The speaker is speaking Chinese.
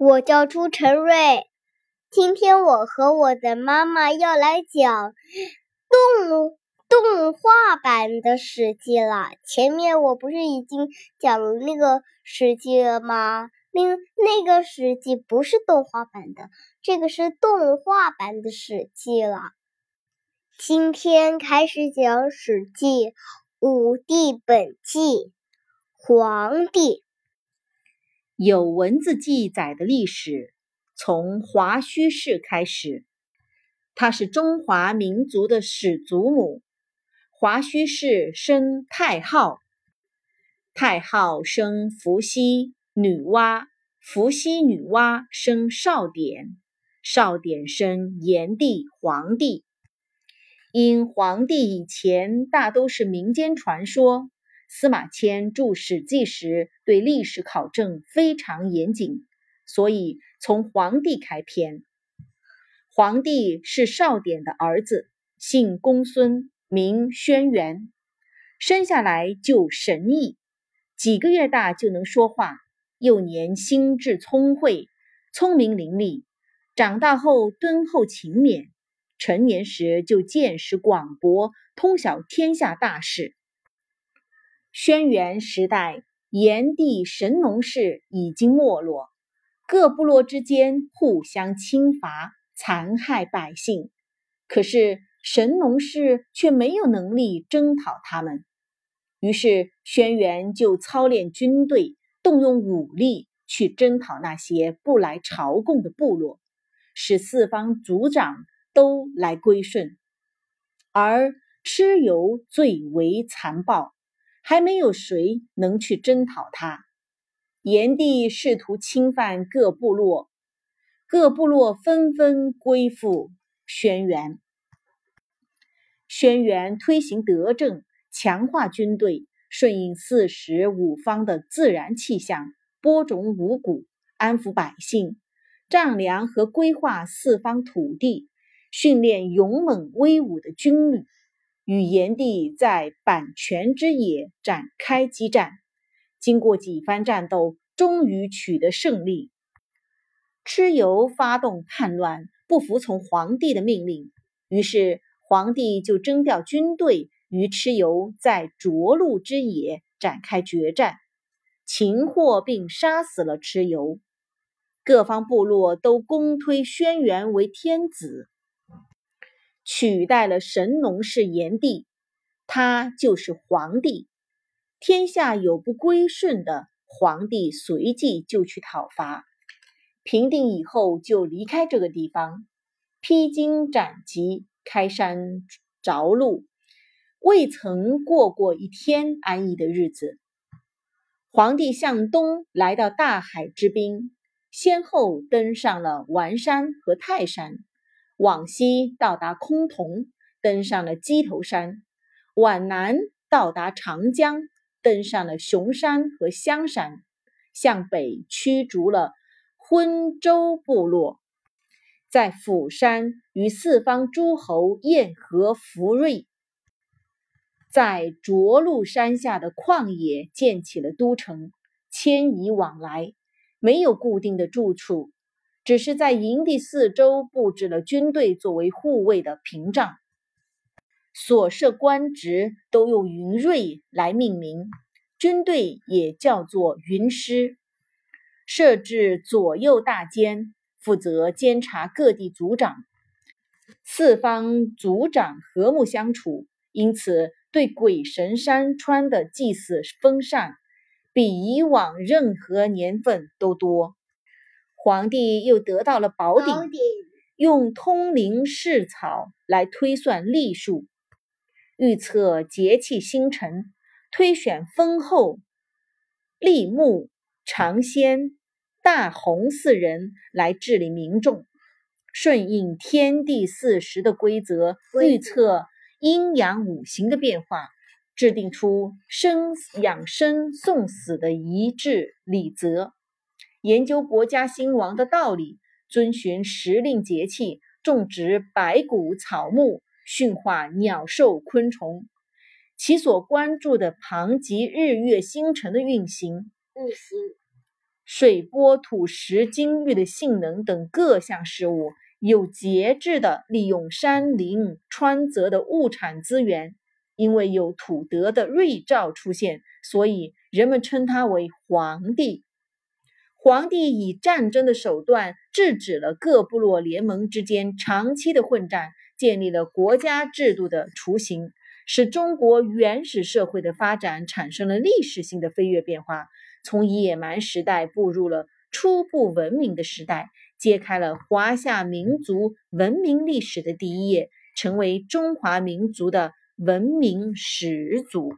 我叫朱晨瑞，今天我和我的妈妈要来讲动动画版的《史记》了。前面我不是已经讲了那个《史记》了吗？那那个《史记》不是动画版的，这个是动画版的《史记》了。今天开始讲《史记》，武帝本纪，皇帝。有文字记载的历史，从华胥氏开始。他是中华民族的始祖母。华胥氏生太昊，太昊生伏羲、女娲，伏羲、女娲生少典，少典生炎帝、黄帝。因黄帝以前大都是民间传说，司马迁著《史记》时对历史考证非常严谨，所以从皇帝开篇。皇帝是少典的儿子，姓公孙，名轩辕，生下来就神异，几个月大就能说话，幼年心智聪慧，聪明伶俐，长大后敦厚勤勉。成年时就见识广博，通晓天下大事。轩辕时代，炎帝神农氏已经没落，各部落之间互相侵伐，残害百姓。可是神农氏却没有能力征讨他们，于是轩辕就操练军队，动用武力去征讨那些不来朝贡的部落，使四方族长。都来归顺，而蚩尤最为残暴，还没有谁能去征讨他。炎帝试图侵犯各部落，各部落纷纷归附轩辕。轩辕推行德政，强化军队，顺应四时五方的自然气象，播种五谷，安抚百姓，丈量和规划四方土地。训练勇猛威武的军旅，与炎帝在阪泉之野展开激战。经过几番战斗，终于取得胜利。蚩尤发动叛乱，不服从皇帝的命令，于是皇帝就征调军队与蚩尤在涿鹿之野展开决战，擒获并杀死了蚩尤。各方部落都公推轩辕为天子。取代了神农氏炎帝，他就是皇帝。天下有不归顺的，皇帝随即就去讨伐。平定以后，就离开这个地方，披荆斩棘，开山凿路，未曾过过一天安逸的日子。皇帝向东来到大海之滨，先后登上了完山和泰山。往西到达崆峒，登上了鸡头山；往南到达长江，登上了熊山和香山；向北驱逐了昏州部落，在釜山与四方诸侯宴和福瑞，在涿鹿山下的旷野建起了都城，迁移往来，没有固定的住处。只是在营地四周布置了军队作为护卫的屏障，所设官职都用云瑞来命名，军队也叫做云师。设置左右大监，负责监察各地族长，四方族长和睦相处，因此对鬼神山川的祭祀丰善，比以往任何年份都多。皇帝又得到了宝鼎，用通灵视草来推算历数，预测节气星辰，推选封后立木、长仙、大洪四人来治理民众，顺应天地四时的规则，预测阴阳五行的变化，制定出生养生、送死的一致礼则。研究国家兴亡的道理，遵循时令节气，种植百谷草木，驯化鸟兽昆虫，其所关注的旁及日月星辰的运行，运行水波土石金玉的性能等各项事物，有节制的利用山林川泽的物产资源。因为有土德的瑞兆出现，所以人们称他为皇帝。皇帝以战争的手段制止了各部落联盟之间长期的混战，建立了国家制度的雏形，使中国原始社会的发展产生了历史性的飞跃变化，从野蛮时代步入了初步文明的时代，揭开了华夏民族文明历史的第一页，成为中华民族的。文明始祖。